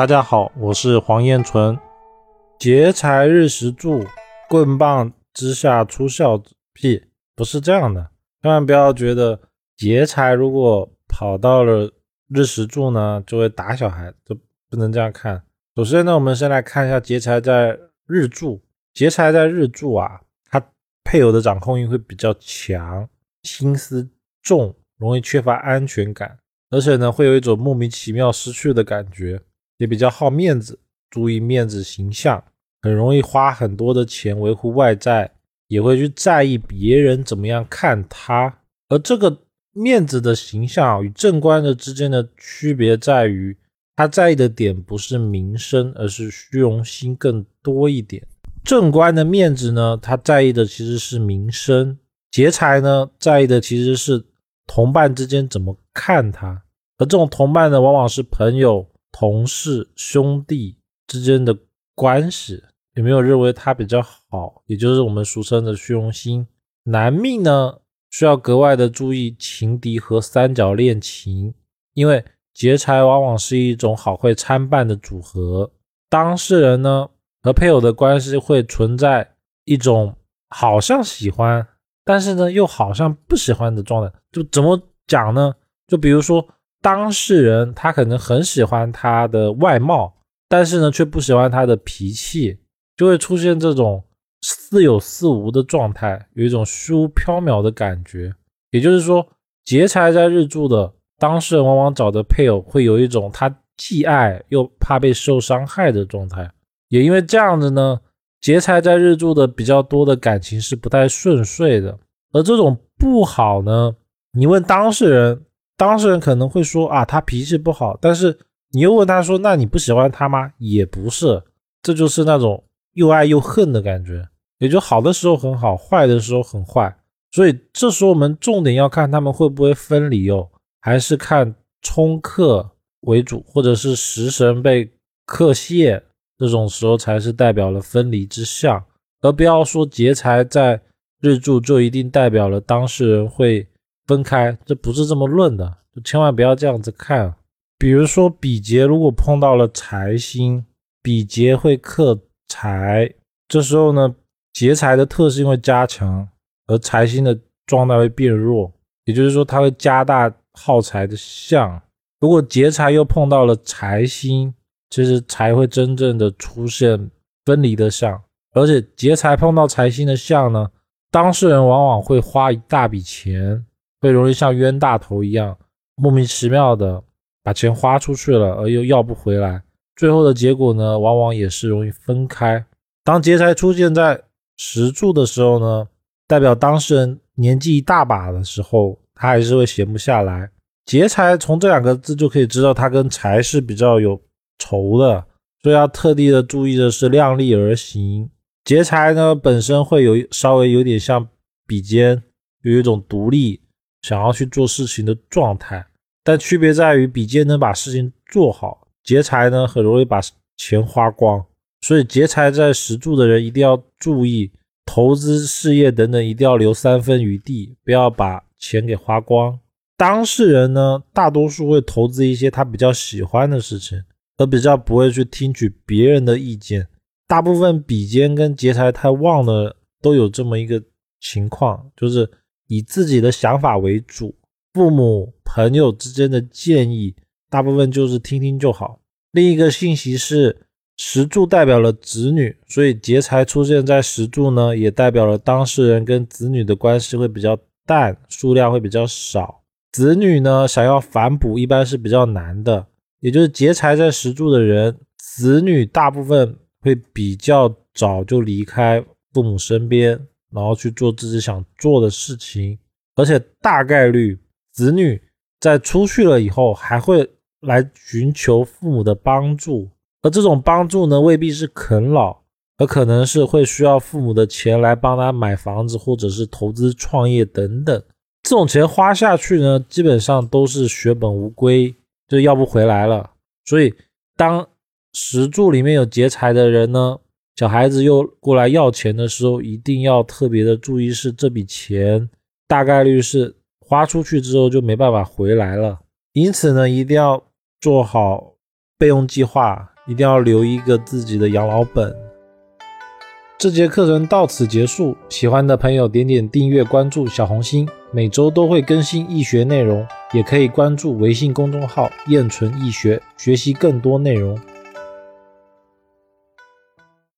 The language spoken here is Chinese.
大家好，我是黄彦纯。劫财日时柱，棍棒之下出孝子。屁，不是这样的。千万不要觉得劫财如果跑到了日时柱呢，就会打小孩，就不能这样看。首先呢，我们先来看一下劫财在日柱。劫财在日柱啊，他配偶的掌控欲会比较强，心思重，容易缺乏安全感，而且呢，会有一种莫名其妙失去的感觉。也比较好面子，注意面子形象，很容易花很多的钱维护外在，也会去在意别人怎么样看他。而这个面子的形象与正官的之间的区别在于，他在意的点不是名声，而是虚荣心更多一点。正官的面子呢，他在意的其实是名声；劫财呢，在意的其实是同伴之间怎么看他。而这种同伴呢，往往是朋友。同事、兄弟之间的关系有没有认为他比较好？也就是我们俗称的虚荣心。男命呢，需要格外的注意情敌和三角恋情，因为劫财往往是一种好会参半的组合。当事人呢和配偶的关系会存在一种好像喜欢，但是呢又好像不喜欢的状态。就怎么讲呢？就比如说。当事人他可能很喜欢他的外貌，但是呢却不喜欢他的脾气，就会出现这种似有似无的状态，有一种虚无缥缈的感觉。也就是说，劫财在日柱的当事人往往找的配偶会有一种他既爱又怕被受伤害的状态。也因为这样子呢，劫财在日柱的比较多的感情是不太顺遂的。而这种不好呢，你问当事人。当事人可能会说啊，他脾气不好，但是你又问他说，那你不喜欢他吗？也不是，这就是那种又爱又恨的感觉，也就好的时候很好，坏的时候很坏。所以这时候我们重点要看他们会不会分离哦，还是看冲克为主，或者是食神被克泄这种时候才是代表了分离之象，而不要说劫财在日柱就一定代表了当事人会。分开，这不是这么论的，就千万不要这样子看。比如说，比劫如果碰到了财星，比劫会克财，这时候呢，劫财的特性会加强，而财星的状态会变弱，也就是说，它会加大耗财的相。如果劫财又碰到了财星，其实才会真正的出现分离的相，而且劫财碰到财星的相呢，当事人往往会花一大笔钱。会容易像冤大头一样莫名其妙的把钱花出去了，而又要不回来，最后的结果呢，往往也是容易分开。当劫财出现在石柱的时候呢，代表当事人年纪一大把的时候，他还是会闲不下来。劫财从这两个字就可以知道，他跟财是比较有仇的，所以要特地的注意的是量力而行。劫财呢本身会有稍微有点像比肩，有一种独立。想要去做事情的状态，但区别在于比肩能把事情做好，劫财呢很容易把钱花光。所以劫财在石柱的人一定要注意投资、事业等等，一定要留三分余地，不要把钱给花光。当事人呢，大多数会投资一些他比较喜欢的事情，而比较不会去听取别人的意见。大部分比肩跟劫财太旺的都有这么一个情况，就是。以自己的想法为主，父母、朋友之间的建议，大部分就是听听就好。另一个信息是，石柱代表了子女，所以劫财出现在石柱呢，也代表了当事人跟子女的关系会比较淡，数量会比较少。子女呢，想要反哺一般是比较难的，也就是劫财在石柱的人，子女大部分会比较早就离开父母身边。然后去做自己想做的事情，而且大概率子女在出去了以后还会来寻求父母的帮助，而这种帮助呢未必是啃老，而可能是会需要父母的钱来帮他买房子或者是投资创业等等。这种钱花下去呢，基本上都是血本无归，就要不回来了。所以当石柱里面有劫财的人呢。小孩子又过来要钱的时候，一定要特别的注意，是这笔钱大概率是花出去之后就没办法回来了。因此呢，一定要做好备用计划，一定要留一个自己的养老本。这节课程到此结束，喜欢的朋友点点订阅关注小红心，每周都会更新易学内容，也可以关注微信公众号“燕纯易学”，学习更多内容。